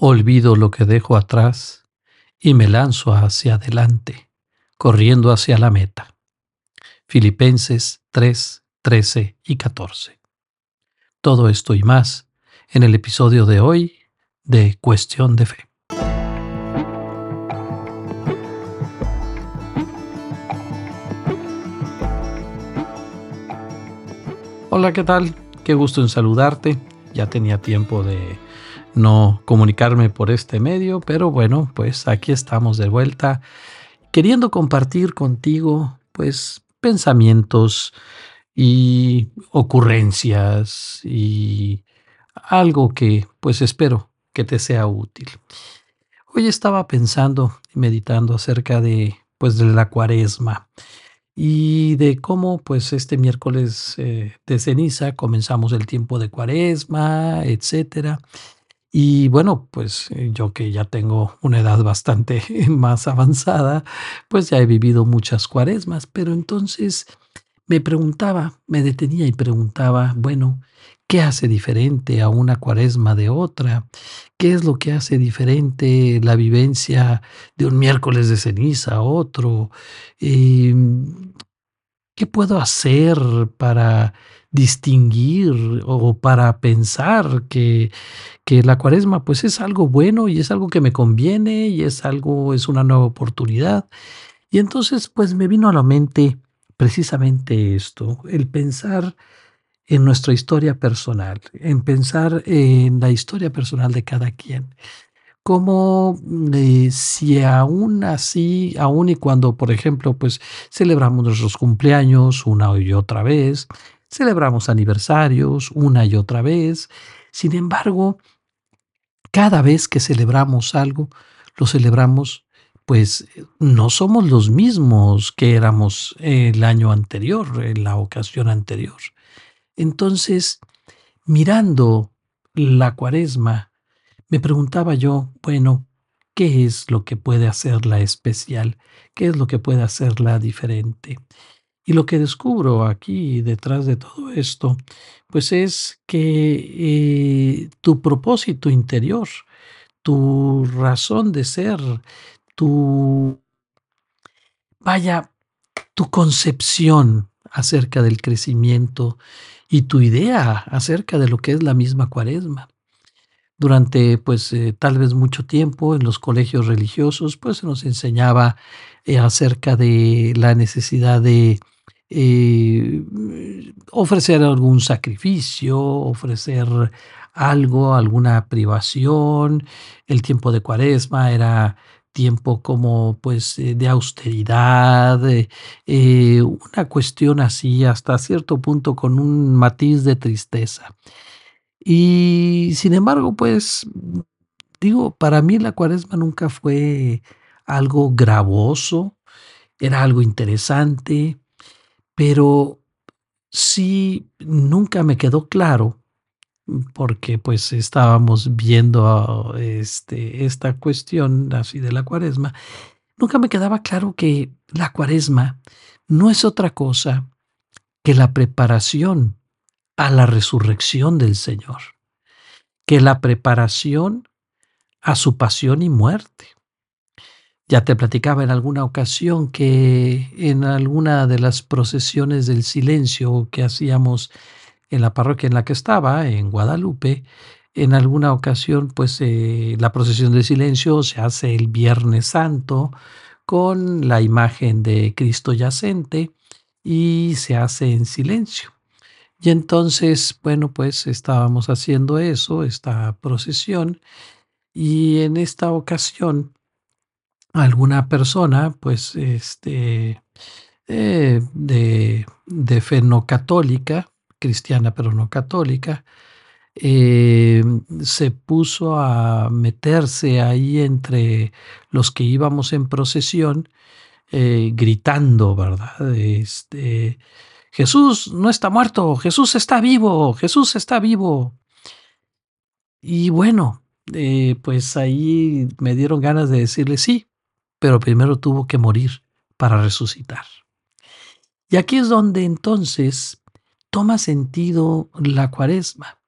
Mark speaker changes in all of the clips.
Speaker 1: Olvido lo que dejo atrás y me lanzo hacia adelante, corriendo hacia la meta. Filipenses 3, 13 y 14. Todo esto y más en el episodio de hoy de Cuestión de Fe. Hola, ¿qué tal? Qué gusto en saludarte. Ya tenía tiempo de no comunicarme por este medio, pero bueno, pues aquí estamos de vuelta queriendo compartir contigo pues pensamientos y ocurrencias y algo que pues espero que te sea útil. Hoy estaba pensando y meditando acerca de pues de la cuaresma y de cómo pues este miércoles eh, de ceniza comenzamos el tiempo de cuaresma, etcétera. Y bueno, pues eh, yo que ya tengo una edad bastante más avanzada, pues ya he vivido muchas cuaresmas, pero entonces me preguntaba, me detenía y preguntaba, bueno, ¿qué hace diferente a una cuaresma de otra? ¿Qué es lo que hace diferente la vivencia de un miércoles de ceniza a otro? Em, ¿Qué puedo hacer para distinguir o para pensar que, que la cuaresma pues es algo bueno y es algo que me conviene y es algo, es una nueva oportunidad. Y entonces pues me vino a la mente precisamente esto, el pensar en nuestra historia personal, en pensar en la historia personal de cada quien. Como eh, si aún así, aún y cuando, por ejemplo, pues celebramos nuestros cumpleaños una y otra vez, Celebramos aniversarios una y otra vez. Sin embargo, cada vez que celebramos algo, lo celebramos, pues no somos los mismos que éramos el año anterior, en la ocasión anterior. Entonces, mirando la cuaresma, me preguntaba yo, bueno, ¿qué es lo que puede hacerla especial? ¿Qué es lo que puede hacerla diferente? Y lo que descubro aquí detrás de todo esto, pues es que eh, tu propósito interior, tu razón de ser, tu, vaya, tu concepción acerca del crecimiento y tu idea acerca de lo que es la misma cuaresma. Durante, pues, eh, tal vez mucho tiempo en los colegios religiosos, pues se nos enseñaba eh, acerca de la necesidad de eh, ofrecer algún sacrificio, ofrecer algo, alguna privación. El tiempo de cuaresma era tiempo como pues eh, de austeridad, eh, una cuestión así hasta cierto punto con un matiz de tristeza. Y sin embargo, pues digo, para mí la cuaresma nunca fue algo gravoso, era algo interesante, pero sí nunca me quedó claro, porque pues estábamos viendo este, esta cuestión así de la cuaresma, nunca me quedaba claro que la cuaresma no es otra cosa que la preparación a la resurrección del Señor, que la preparación a su pasión y muerte. Ya te platicaba en alguna ocasión que en alguna de las procesiones del silencio que hacíamos en la parroquia en la que estaba, en Guadalupe, en alguna ocasión, pues eh, la procesión del silencio se hace el Viernes Santo con la imagen de Cristo yacente y se hace en silencio. Y entonces, bueno, pues estábamos haciendo eso, esta procesión, y en esta ocasión alguna persona, pues, este, eh, de, de, fe no católica, cristiana pero no católica, eh, se puso a meterse ahí entre los que íbamos en procesión, eh, gritando, ¿verdad? Este, Jesús no está muerto, Jesús está vivo, Jesús está vivo. Y bueno, pues ahí me dieron ganas de decirle, sí, pero primero tuvo que morir para resucitar. Y aquí es donde entonces toma sentido la cuaresma.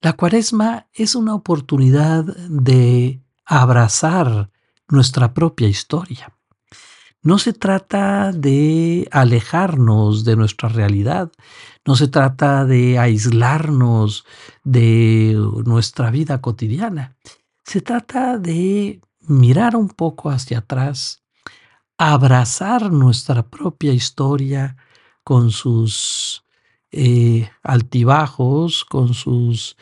Speaker 1: La cuaresma es una oportunidad de abrazar nuestra propia historia. No se trata de alejarnos de nuestra realidad, no se trata de aislarnos de nuestra vida cotidiana, se trata de mirar un poco hacia atrás, abrazar nuestra propia historia con sus eh, altibajos, con sus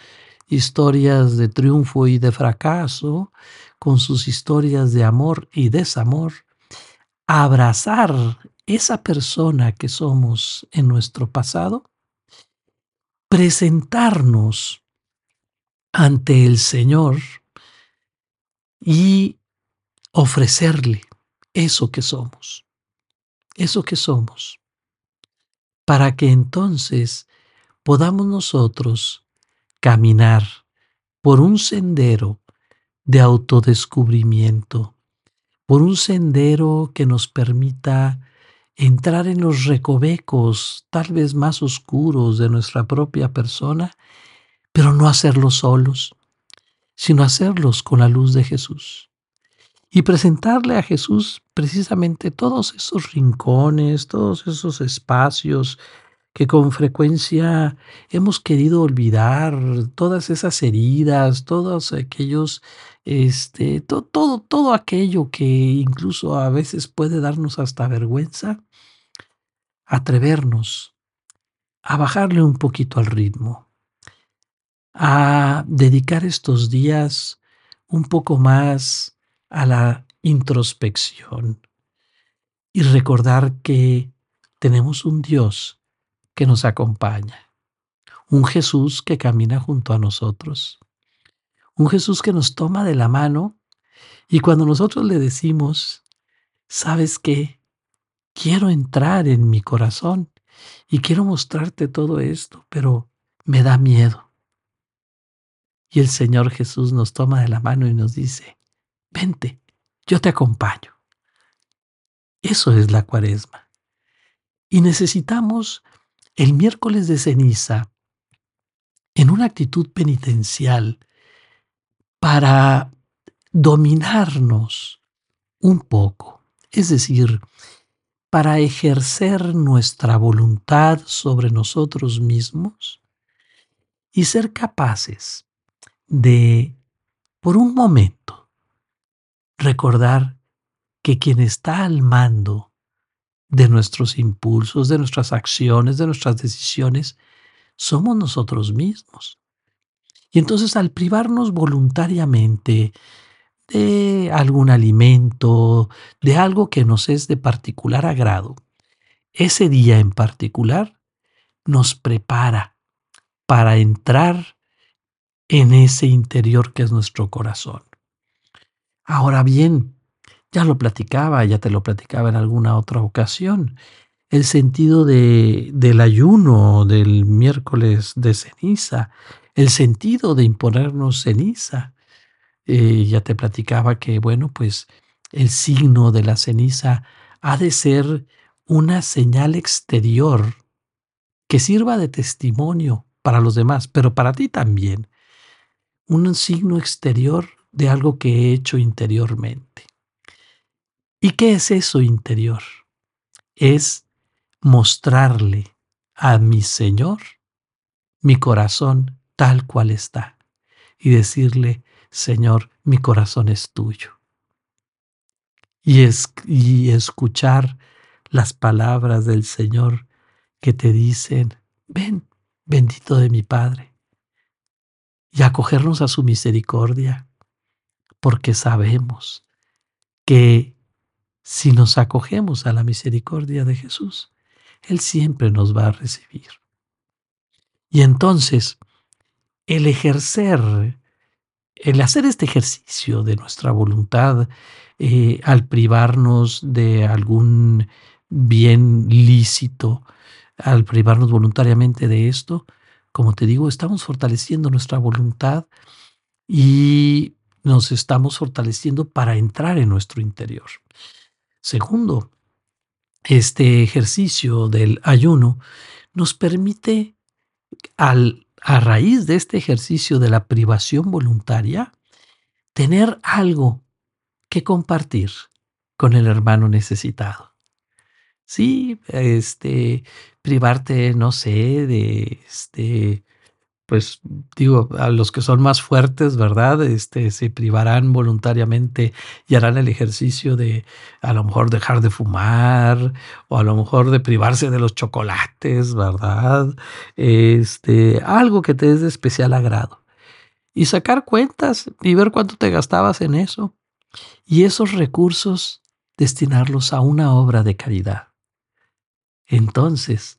Speaker 1: historias de triunfo y de fracaso, con sus historias de amor y desamor, abrazar esa persona que somos en nuestro pasado, presentarnos ante el Señor y ofrecerle eso que somos, eso que somos, para que entonces podamos nosotros caminar por un sendero de autodescubrimiento, por un sendero que nos permita entrar en los recovecos tal vez más oscuros de nuestra propia persona, pero no hacerlo solos, sino hacerlos con la luz de Jesús. Y presentarle a Jesús precisamente todos esos rincones, todos esos espacios que con frecuencia hemos querido olvidar, todas esas heridas, todos aquellos, este, todo, todo aquello que incluso a veces puede darnos hasta vergüenza, atrevernos a bajarle un poquito al ritmo, a dedicar estos días un poco más a la introspección y recordar que tenemos un Dios que nos acompaña, un Jesús que camina junto a nosotros, un Jesús que nos toma de la mano y cuando nosotros le decimos, ¿sabes qué? Quiero entrar en mi corazón y quiero mostrarte todo esto, pero me da miedo. Y el Señor Jesús nos toma de la mano y nos dice, vente, yo te acompaño. Eso es la cuaresma. Y necesitamos el miércoles de ceniza en una actitud penitencial para dominarnos un poco, es decir, para ejercer nuestra voluntad sobre nosotros mismos y ser capaces de, por un momento, recordar que quien está al mando de nuestros impulsos, de nuestras acciones, de nuestras decisiones, somos nosotros mismos. Y entonces al privarnos voluntariamente de algún alimento, de algo que nos es de particular agrado, ese día en particular nos prepara para entrar en ese interior que es nuestro corazón. Ahora bien, ya lo platicaba, ya te lo platicaba en alguna otra ocasión, el sentido de, del ayuno del miércoles de ceniza, el sentido de imponernos ceniza. Eh, ya te platicaba que, bueno, pues el signo de la ceniza ha de ser una señal exterior que sirva de testimonio para los demás, pero para ti también un signo exterior de algo que he hecho interiormente. ¿Y qué es eso interior? Es mostrarle a mi Señor mi corazón tal cual está y decirle, Señor, mi corazón es tuyo. Y, y escuchar las palabras del Señor que te dicen, ven, bendito de mi Padre, y acogernos a su misericordia, porque sabemos que si nos acogemos a la misericordia de Jesús, Él siempre nos va a recibir. Y entonces, el ejercer, el hacer este ejercicio de nuestra voluntad, eh, al privarnos de algún bien lícito, al privarnos voluntariamente de esto, como te digo, estamos fortaleciendo nuestra voluntad y nos estamos fortaleciendo para entrar en nuestro interior. Segundo, este ejercicio del ayuno nos permite al a raíz de este ejercicio de la privación voluntaria, tener algo que compartir con el hermano necesitado. Sí, este, privarte, no sé, de este, pues digo, a los que son más fuertes, ¿verdad? Este, se privarán voluntariamente y harán el ejercicio de a lo mejor dejar de fumar o a lo mejor de privarse de los chocolates, ¿verdad? Este, algo que te es de especial agrado. Y sacar cuentas y ver cuánto te gastabas en eso. Y esos recursos destinarlos a una obra de caridad. Entonces,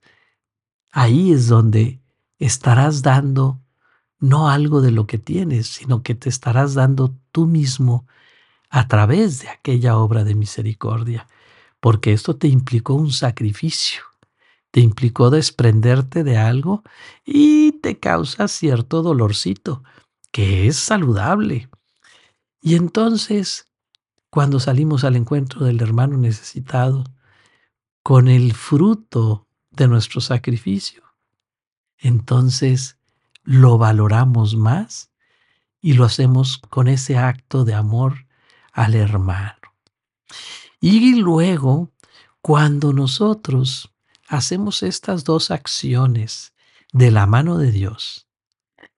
Speaker 1: ahí es donde estarás dando no algo de lo que tienes, sino que te estarás dando tú mismo a través de aquella obra de misericordia, porque esto te implicó un sacrificio, te implicó desprenderte de algo y te causa cierto dolorcito, que es saludable. Y entonces, cuando salimos al encuentro del hermano necesitado, con el fruto de nuestro sacrificio, entonces lo valoramos más y lo hacemos con ese acto de amor al hermano. Y luego, cuando nosotros hacemos estas dos acciones de la mano de Dios,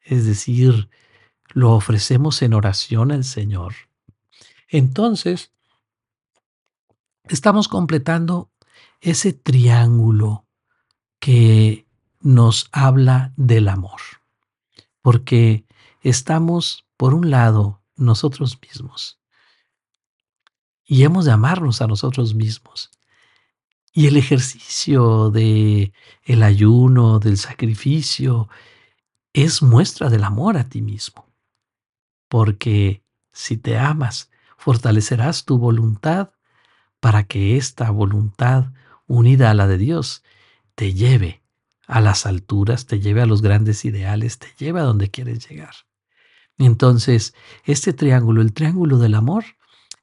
Speaker 1: es decir, lo ofrecemos en oración al Señor, entonces estamos completando ese triángulo que nos habla del amor, porque estamos, por un lado, nosotros mismos, y hemos de amarnos a nosotros mismos. Y el ejercicio de el ayuno, del sacrificio, es muestra del amor a ti mismo. Porque si te amas, fortalecerás tu voluntad para que esta voluntad unida a la de Dios te lleve a las alturas, te lleve a los grandes ideales, te lleve a donde quieres llegar. Entonces, este triángulo, el triángulo del amor,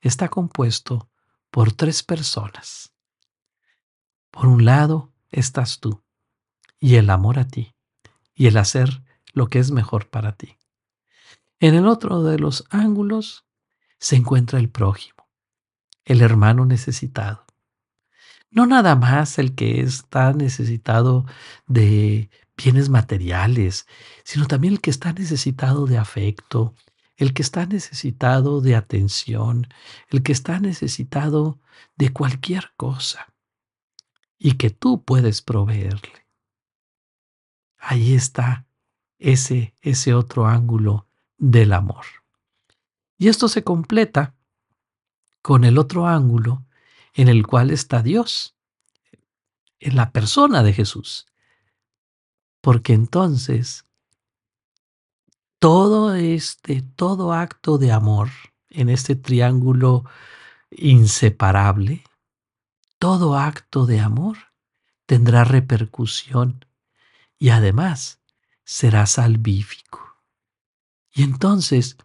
Speaker 1: está compuesto por tres personas. Por un lado estás tú y el amor a ti y el hacer lo que es mejor para ti. En el otro de los ángulos se encuentra el prójimo, el hermano necesitado, no nada más el que está necesitado de bienes materiales, sino también el que está necesitado de afecto, el que está necesitado de atención, el que está necesitado de cualquier cosa y que tú puedes proveerle. Ahí está ese, ese otro ángulo del amor. Y esto se completa con el otro ángulo en el cual está Dios, en la persona de Jesús. Porque entonces todo este, todo acto de amor en este triángulo inseparable, todo acto de amor tendrá repercusión y además será salvífico. Y entonces,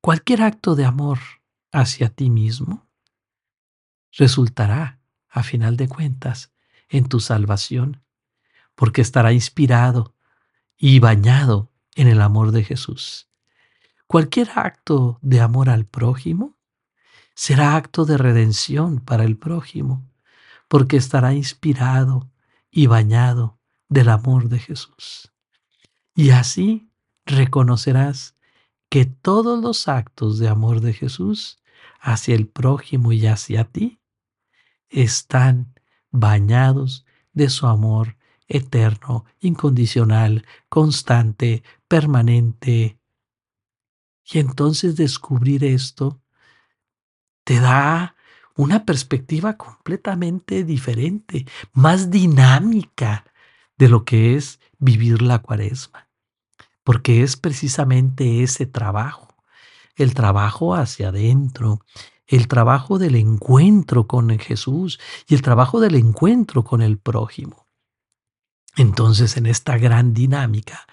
Speaker 1: cualquier acto de amor hacia ti mismo resultará, a final de cuentas, en tu salvación, porque estará inspirado y bañado en el amor de Jesús. Cualquier acto de amor al prójimo será acto de redención para el prójimo, porque estará inspirado y bañado del amor de Jesús. Y así reconocerás que todos los actos de amor de Jesús hacia el prójimo y hacia ti están bañados de su amor eterno, incondicional, constante, permanente. Y entonces descubrir esto te da una perspectiva completamente diferente, más dinámica de lo que es vivir la cuaresma, porque es precisamente ese trabajo, el trabajo hacia adentro, el trabajo del encuentro con Jesús y el trabajo del encuentro con el prójimo. Entonces, en esta gran dinámica,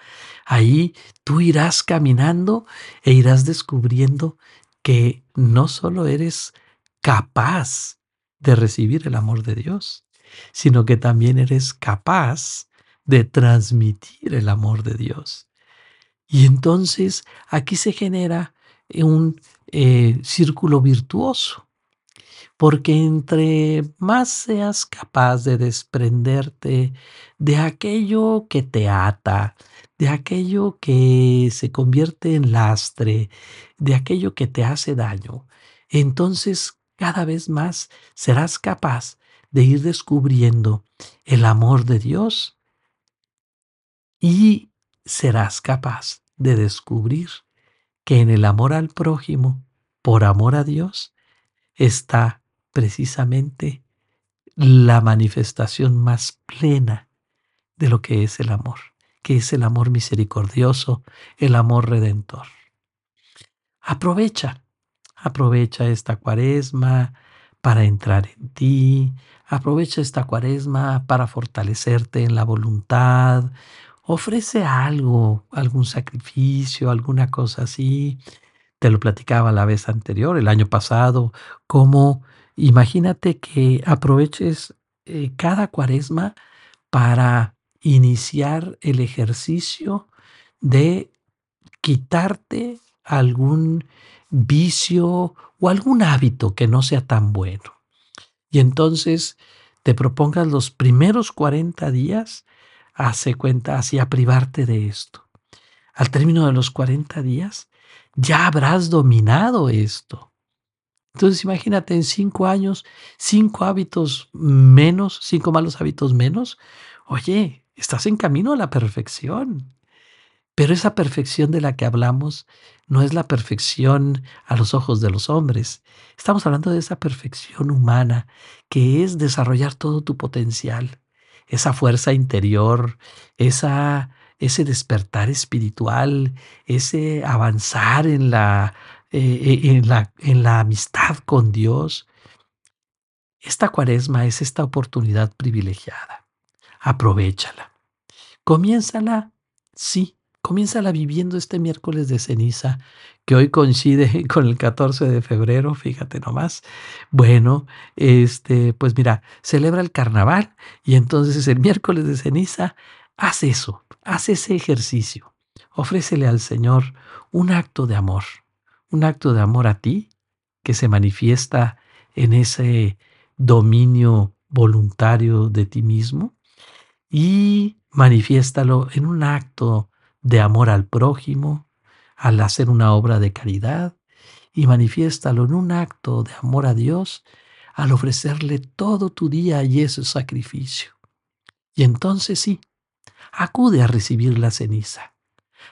Speaker 1: ahí tú irás caminando e irás descubriendo que no solo eres capaz de recibir el amor de Dios, sino que también eres capaz de transmitir el amor de Dios. Y entonces aquí se genera un eh, círculo virtuoso, porque entre más seas capaz de desprenderte de aquello que te ata, de aquello que se convierte en lastre, de aquello que te hace daño, entonces cada vez más serás capaz de ir descubriendo el amor de Dios y serás capaz de descubrir que en el amor al prójimo, por amor a Dios, está precisamente la manifestación más plena de lo que es el amor, que es el amor misericordioso, el amor redentor. Aprovecha, aprovecha esta cuaresma para entrar en ti, aprovecha esta cuaresma para fortalecerte en la voluntad, ofrece algo, algún sacrificio, alguna cosa así. Te lo platicaba la vez anterior, el año pasado, como imagínate que aproveches eh, cada cuaresma para iniciar el ejercicio de quitarte algún vicio o algún hábito que no sea tan bueno. Y entonces te propongas los primeros 40 días hace cuenta así a privarte de esto. Al término de los 40 días, ya habrás dominado esto. Entonces imagínate en cinco años, cinco hábitos menos, cinco malos hábitos menos. Oye, estás en camino a la perfección. Pero esa perfección de la que hablamos no es la perfección a los ojos de los hombres. Estamos hablando de esa perfección humana que es desarrollar todo tu potencial esa fuerza interior, esa, ese despertar espiritual, ese avanzar en la, eh, eh, en, la, en la amistad con Dios. Esta cuaresma es esta oportunidad privilegiada. Aprovechala. Comiénzala, sí, comiénzala viviendo este miércoles de ceniza que hoy coincide con el 14 de febrero, fíjate nomás. Bueno, este, pues mira, celebra el carnaval y entonces el miércoles de ceniza, haz eso, haz ese ejercicio. Ofrécele al Señor un acto de amor, un acto de amor a ti que se manifiesta en ese dominio voluntario de ti mismo y manifiéstalo en un acto de amor al prójimo, al hacer una obra de caridad y manifiéstalo en un acto de amor a Dios al ofrecerle todo tu día y ese sacrificio. Y entonces sí, acude a recibir la ceniza.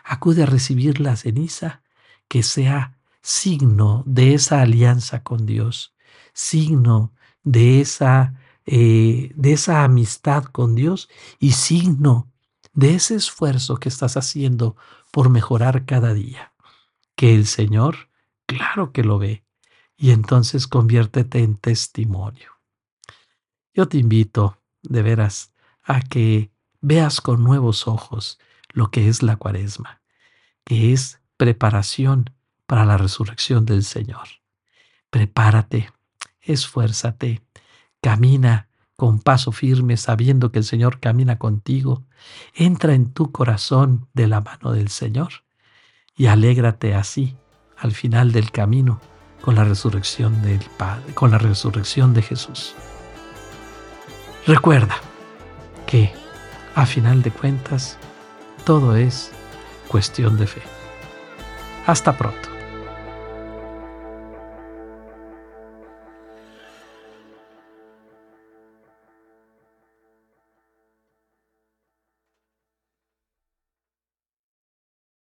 Speaker 1: Acude a recibir la ceniza que sea signo de esa alianza con Dios, signo de esa, eh, de esa amistad con Dios y signo de ese esfuerzo que estás haciendo por mejorar cada día. Que el Señor, claro que lo ve, y entonces conviértete en testimonio. Yo te invito, de veras, a que veas con nuevos ojos lo que es la cuaresma, que es preparación para la resurrección del Señor. Prepárate, esfuérzate, camina con paso firme, sabiendo que el Señor camina contigo, entra en tu corazón de la mano del Señor y alégrate así al final del camino con la resurrección del Padre, con la resurrección de Jesús. Recuerda que a final de cuentas todo es cuestión de fe. Hasta pronto.